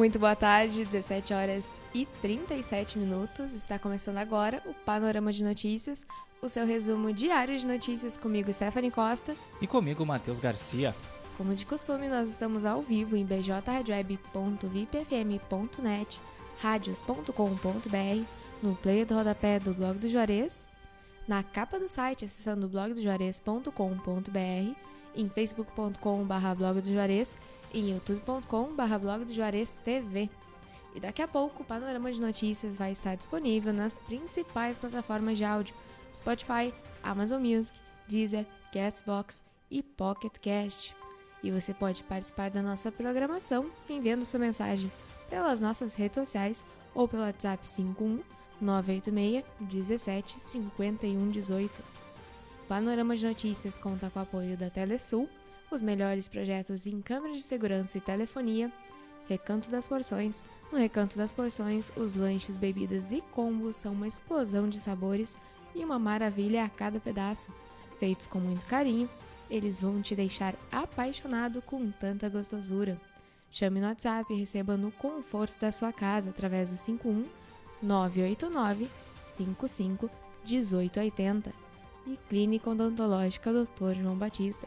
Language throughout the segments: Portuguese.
Muito boa tarde, 17 horas e 37 minutos. Está começando agora o Panorama de Notícias, o seu resumo diário de notícias comigo, Stephanie Costa. E comigo, Matheus Garcia. Como de costume, nós estamos ao vivo em bjradioweb.vipfm.net, radios.com.br, no player do rodapé do Blog do Juarez, na capa do site acessando blogdojuarez.com.br, em facebook.com.br blog do Juarez em youtube.com.br blog do Juarez TV. E daqui a pouco o panorama de notícias vai estar disponível nas principais plataformas de áudio: Spotify, Amazon Music, Deezer, Castbox e Pocket Cast. E você pode participar da nossa programação enviando sua mensagem pelas nossas redes sociais ou pelo WhatsApp 51 986 17 51 18. O Panorama de Notícias conta com o apoio da Telesul os melhores projetos em câmeras de segurança e telefonia, Recanto das Porções. No Recanto das Porções, os lanches, bebidas e combos são uma explosão de sabores e uma maravilha a cada pedaço. Feitos com muito carinho, eles vão te deixar apaixonado com tanta gostosura. Chame no WhatsApp e receba no conforto da sua casa através do 51 989 55 1880 e Clínica Odontológica Dr. João Batista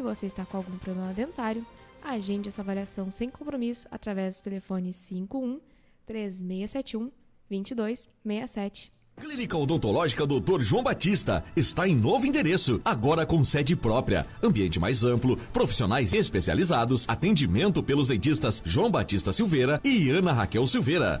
se você está com algum problema dentário, agende a sua avaliação sem compromisso através do telefone 51 3671 2267. Clínica Odontológica Dr. João Batista está em novo endereço, agora com sede própria, ambiente mais amplo, profissionais especializados, atendimento pelos dentistas João Batista Silveira e Ana Raquel Silveira.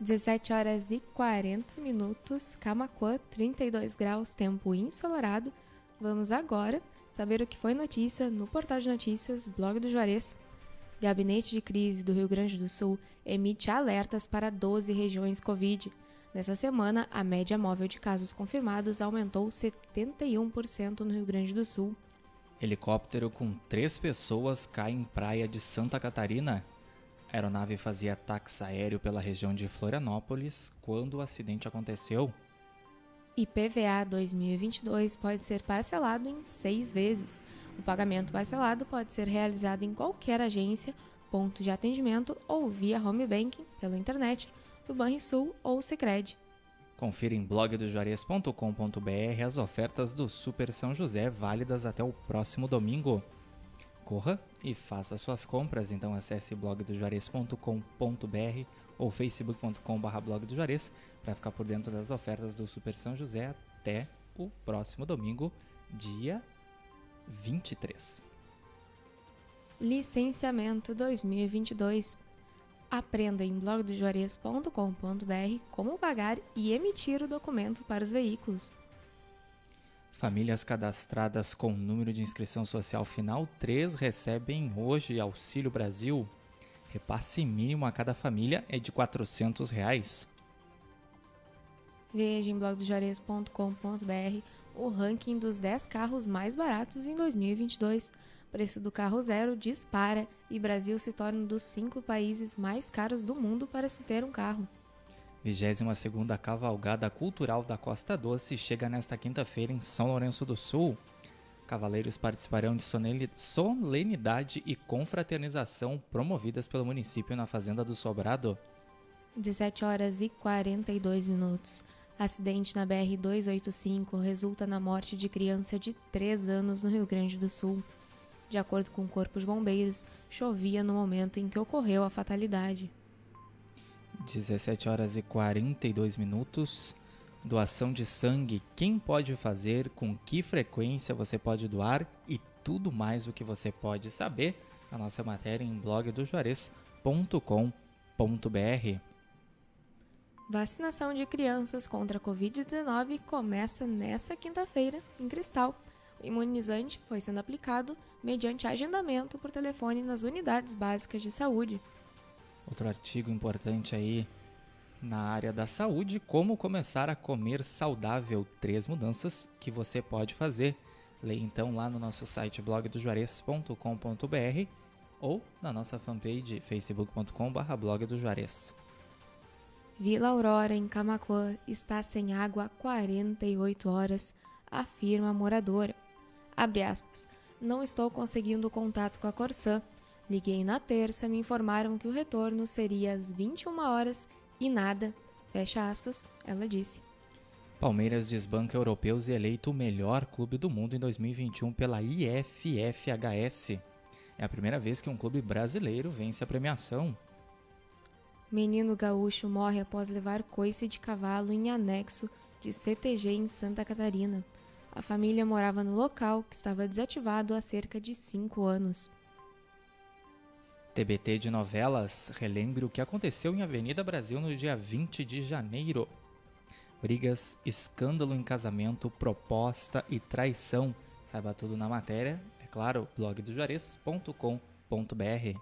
17 horas e 40 minutos, Camacuã, 32 graus, tempo ensolarado. Vamos agora saber o que foi notícia no portal de notícias Blog do Juarez. Gabinete de Crise do Rio Grande do Sul emite alertas para 12 regiões Covid. Nessa semana, a média móvel de casos confirmados aumentou 71% no Rio Grande do Sul. Helicóptero com três pessoas cai em praia de Santa Catarina. A aeronave fazia táxi aéreo pela região de Florianópolis quando o acidente aconteceu. IPVA 2022 pode ser parcelado em seis vezes. O pagamento parcelado pode ser realizado em qualquer agência, ponto de atendimento ou via home banking pela internet do Banrisul ou Sicredi. Confira em blogdojuarez.com.br as ofertas do Super São José válidas até o próximo domingo corra e faça suas compras. Então acesse blogdojuarez.com.br ou facebook.com.br blog para ficar por dentro das ofertas do Super São José até o próximo domingo, dia 23. Licenciamento 2022. Aprenda em blogdojuarez.com.br como pagar e emitir o documento para os veículos. Famílias cadastradas com número de inscrição social final 3 recebem hoje Auxílio Brasil. Repasse mínimo a cada família é de 400 reais. Veja em blogdojuarez.com.br o ranking dos 10 carros mais baratos em 2022. O preço do carro zero dispara e Brasil se torna um dos cinco países mais caros do mundo para se ter um carro. 22ª Cavalgada Cultural da Costa Doce chega nesta quinta-feira em São Lourenço do Sul. Cavaleiros participarão de solenidade e confraternização promovidas pelo município na Fazenda do Sobrado. 17 horas e 42 minutos. Acidente na BR-285 resulta na morte de criança de 3 anos no Rio Grande do Sul. De acordo com o Corpo de Bombeiros, chovia no momento em que ocorreu a fatalidade. 17 horas e 42 minutos. Doação de sangue, quem pode fazer, com que frequência você pode doar e tudo mais o que você pode saber na nossa matéria em blogdojuarez.com.br. Vacinação de crianças contra a Covid-19 começa nesta quinta-feira em Cristal. O imunizante foi sendo aplicado mediante agendamento por telefone nas unidades básicas de saúde. Outro artigo importante aí na área da saúde, como começar a comer saudável. Três mudanças que você pode fazer. Leia então lá no nosso site blogdojuarez.com.br ou na nossa fanpage facebook.com.br. Vila Aurora, em Camacuã, está sem água há 48 horas, afirma a moradora. Aspas. Não estou conseguindo contato com a Corsã. Liguei na terça, me informaram que o retorno seria às 21 horas e nada. Fecha aspas, ela disse. Palmeiras desbanca europeus e eleito o melhor clube do mundo em 2021 pela IFFHS. É a primeira vez que um clube brasileiro vence a premiação. Menino gaúcho morre após levar coice de cavalo em anexo de CTG em Santa Catarina. A família morava no local, que estava desativado há cerca de cinco anos. TBT de novelas relembre o que aconteceu em Avenida Brasil no dia 20 de janeiro. Brigas, escândalo em casamento, proposta e traição. Saiba tudo na matéria claro, blogdojuarez.com.br.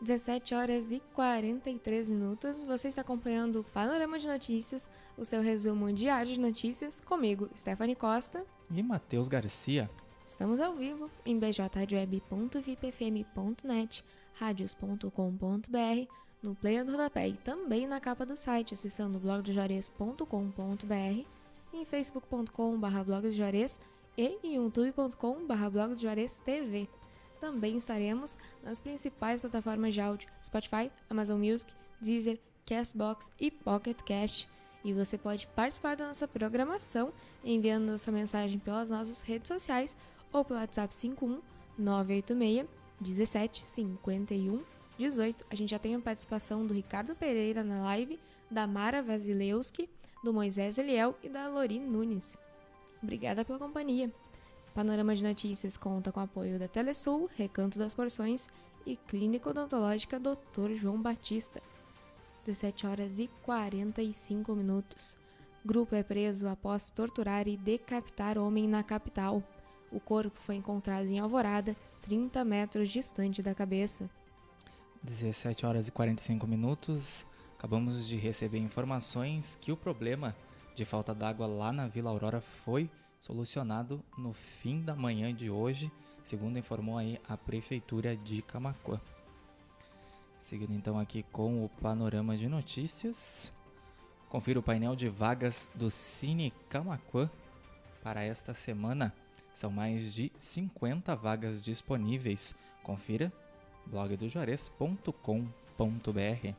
17 horas e 43 minutos. Você está acompanhando o Panorama de Notícias, o seu resumo diário de notícias, comigo, Stephanie Costa e Matheus Garcia. Estamos ao vivo em bjweb.vipfm.net, radios.com.br, no player do rodapé e também na capa do site, acessando blogdojuarez.com.br, em facebook.com.br e em youtube.com.br blog de Juarez TV. Também estaremos nas principais plataformas de áudio Spotify, Amazon Music, Deezer, Castbox e Pocket Cast. E você pode participar da nossa programação enviando a sua mensagem pelas nossas redes sociais ou pelo WhatsApp 51 986 17 51 18. A gente já tem a participação do Ricardo Pereira na live, da Mara Vasilewski, do Moisés Eliel e da Lori Nunes. Obrigada pela companhia. Panorama de Notícias conta com apoio da Telesul, Recanto das Porções e Clínica Odontológica Dr. João Batista. 17 horas e 45 minutos. Grupo é preso após torturar e decapitar homem na capital. O corpo foi encontrado em Alvorada, 30 metros distante da cabeça. 17 horas e 45 minutos. Acabamos de receber informações que o problema de falta d'água lá na Vila Aurora foi solucionado no fim da manhã de hoje, segundo informou aí a prefeitura de Camacuã. Seguindo então aqui com o panorama de notícias, confira o painel de vagas do Cine Camacuã para esta semana. São mais de 50 vagas disponíveis. Confira blogdojuarez.com.br.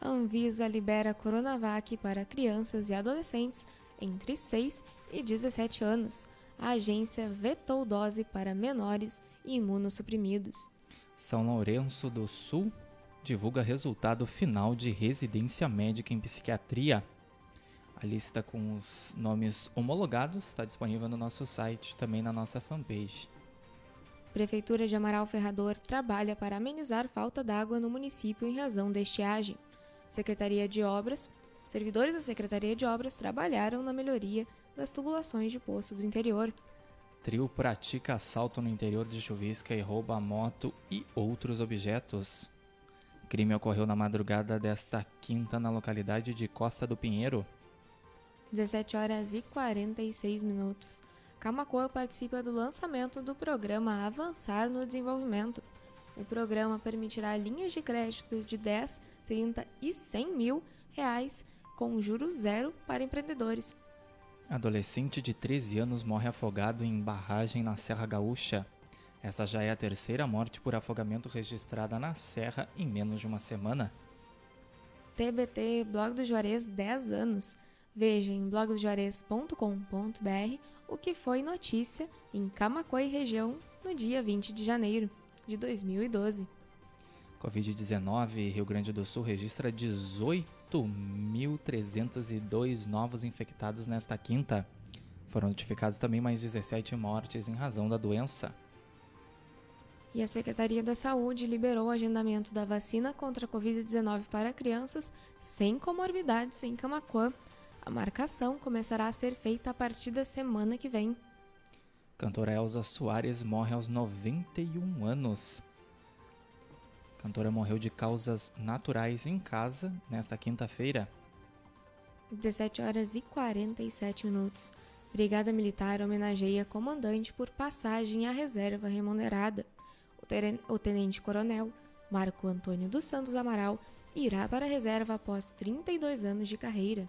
A Anvisa libera Coronavac para crianças e adolescentes entre 6 e 17 anos. A agência vetou dose para menores e imunossuprimidos. São Lourenço do Sul divulga resultado final de residência médica em psiquiatria. A lista com os nomes homologados está disponível no nosso site, também na nossa fanpage. Prefeitura de Amaral Ferrador trabalha para amenizar falta d'água no município em razão da estiagem. Secretaria de Obras, servidores da Secretaria de Obras trabalharam na melhoria das tubulações de poço do interior. Trio pratica assalto no interior de Chuvisca e rouba moto e outros objetos. O crime ocorreu na madrugada desta quinta na localidade de Costa do Pinheiro. 17 horas e 46 minutos. Camacoa participa do lançamento do programa Avançar no Desenvolvimento. O programa permitirá linhas de crédito de 10 30 e 100 mil reais com juros zero para empreendedores. Adolescente de 13 anos morre afogado em barragem na Serra Gaúcha. Essa já é a terceira morte por afogamento registrada na Serra em menos de uma semana. TBT Blog do Juarez 10 anos. Veja em blogdojuarez.com.br o que foi notícia em Camacoa e região no dia 20 de janeiro de 2012. Covid-19, Rio Grande do Sul registra 18.302 novos infectados nesta quinta. Foram notificados também mais 17 mortes em razão da doença. E a Secretaria da Saúde liberou o agendamento da vacina contra a Covid-19 para crianças sem comorbidades em Camacuã. A marcação começará a ser feita a partir da semana que vem. Cantora Elza Soares morre aos 91 anos A cantora morreu de causas naturais em casa nesta quinta-feira. 17 horas e 47 minutos. Brigada Militar homenageia comandante por passagem à reserva remunerada. O tenente-coronel Marco Antônio dos Santos Amaral irá para a reserva após 32 anos de carreira.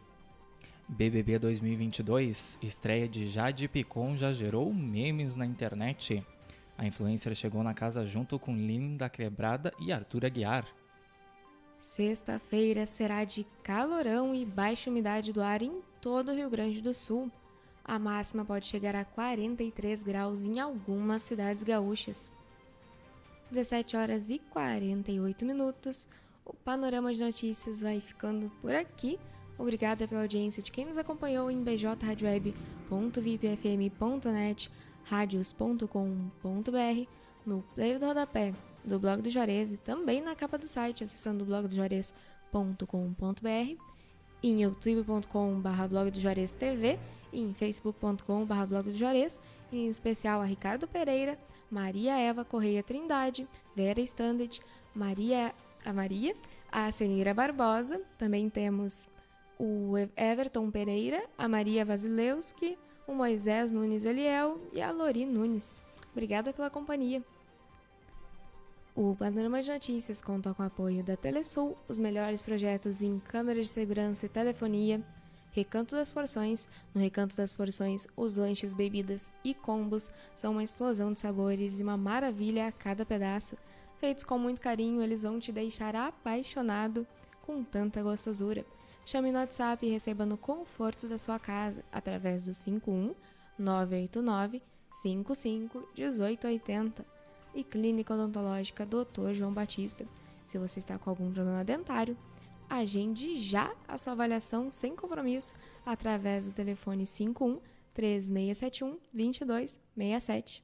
BBB 2022, estreia de Jade Picon já gerou memes na internet. A influencer chegou na casa junto com Linda Quebrada e Arthur Aguiar. Sexta-feira será de calorão e baixa umidade do ar em todo o Rio Grande do Sul. A máxima pode chegar a 43 graus em algumas cidades gaúchas. 17 horas e 48 minutos. O panorama de notícias vai ficando por aqui. Obrigada pela audiência de quem nos acompanhou em bjradioweb.vipfm.net, radios.com.br, no player do rodapé do blog do Juarez e também na capa do site acessando blogdojuarez.com.br, em youtube.com.br blog do Juarez TV em facebook.com.br blog do Juarez, em especial a Ricardo Pereira, Maria Eva Correia Trindade, Vera Standard, Maria, a Maria, a Senira Barbosa, também temos o Everton Pereira, a Maria Vasilewski, o Moisés Nunes Eliel e a Lori Nunes. Obrigada pela companhia. O Panorama de Notícias conta com o apoio da Telesul, os melhores projetos em câmeras de segurança e telefonia, Recanto das Porções. No Recanto das Porções, os lanches, bebidas e combos são uma explosão de sabores e uma maravilha a cada pedaço. Feitos com muito carinho, eles vão te deixar apaixonado com tanta gostosura. Chame no WhatsApp e receba no conforto da sua casa através do 51 989 55 1880 e Clínica Odontológica Dr. João Batista. Se você está com algum problema dentário, agende já a sua avaliação sem compromisso através do telefone 51 3671 2267.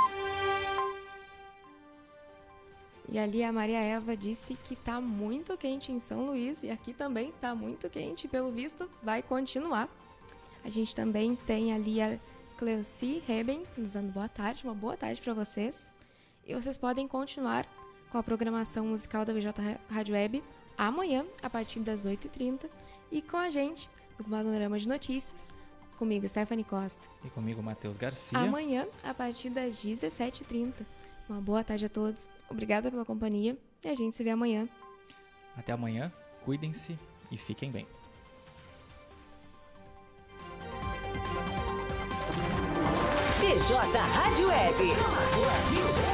E ali a Maria Eva disse que tá muito quente em São Luís e aqui também tá muito quente, pelo visto vai continuar. A gente também tem ali a Cleuci Reben nos dando boa tarde, uma boa tarde para vocês. E vocês podem continuar com a programação musical da BJ Rádio Web amanhã, a partir das 8h30, e com a gente no Panorama de Notícias, comigo, Stephanie Costa. E comigo, Matheus Garcia. Amanhã, a partir das 17h30. Uma boa tarde a todos, obrigada pela companhia e a gente se vê amanhã. Até amanhã, cuidem-se e fiquem bem. PJ Rádio Web.